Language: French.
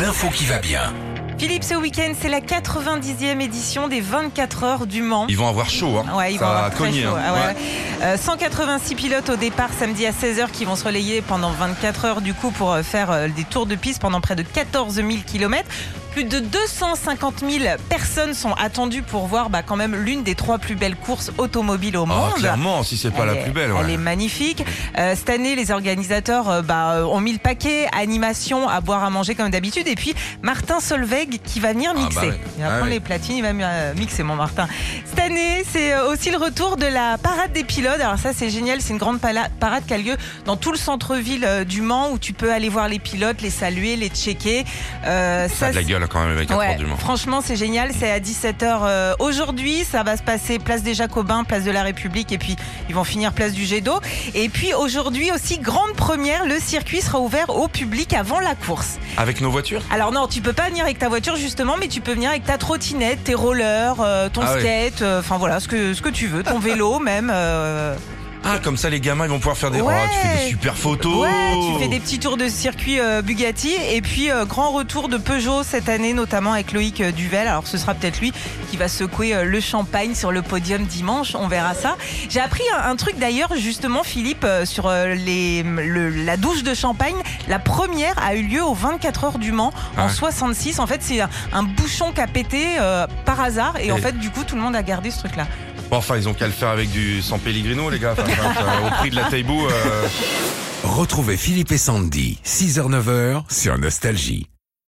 l'info qui va bien. Philippe, ce week-end, c'est la 90e édition des 24 heures du Mans. Ils vont avoir chaud, hein. Ouais, ils Ça vont va avoir très cogner, chaud. hein. Ah ouais, Ouais. ouais. Euh, 186 pilotes au départ samedi à 16h qui vont se relayer pendant 24 heures du coup pour euh, faire euh, des tours de piste pendant près de 14 000 km. Plus de 250 000 personnes sont attendues pour voir bah, quand même l'une des trois plus belles courses automobiles au Ah, monde. clairement, si c'est pas Elle la est- plus belle. Elle est magnifique. Euh, cette année, les organisateurs euh, bah, euh, ont mis le paquet, animation, à boire, à manger comme d'habitude. Et puis Martin Solveig qui va venir Ah, mixer. bah ouais. Il va Ah prendre ouais. les platines, il va euh, mixer mon Martin. Cette année, c'est euh, aussi le retour de la parade des pilotes. Alors ça, c'est génial. C'est une grande parade qui a lieu dans tout le centre-ville euh, du Mans où tu peux aller voir les pilotes, les saluer, les checker. Euh, Ça a de la gueule quand même avec Ouais, du Mans. franchement, c'est génial. C'est à 17h aujourd'hui. Ça va se passer place des Jacobins, place de la République, et puis ils vont finir place du Jet d'eau. Et puis aujourd'hui aussi, grande première, le circuit sera ouvert au public avant la course. Avec nos voitures? Alors non, tu peux pas venir avec ta voiture justement, mais tu peux venir avec ta trottinette, tes rollers, euh, ton Ah skate, euh, enfin voilà, ce que, ce que tu veux, ton vélo même. Ah, comme ça les gamins ils vont pouvoir faire des. Ouais. Oh, tu fais des super photos Ouais, tu fais des petits tours de circuit euh, Bugatti et puis euh, grand retour de Peugeot cette année, notamment avec Loïc euh, Duvel. Alors ce sera peut-être lui qui va secouer le champagne sur le podium dimanche. On verra ça. J'ai appris un, un truc d'ailleurs justement, Philippe, sur les, le- la douche de champagne. La première a eu lieu aux 24 heures du Mans en Ouais. 66. En fait, c'est un, un bouchon qui a pété par hasard et, en fait, du coup, tout le monde a gardé ce truc-là. Bon, enfin, ils ont qu'à le faire avec du San Pellegrino, les gars. Au prix de la Taibou. euh, Retrouvez Philippe et Sandy, 6h-9h sur Nostalgie.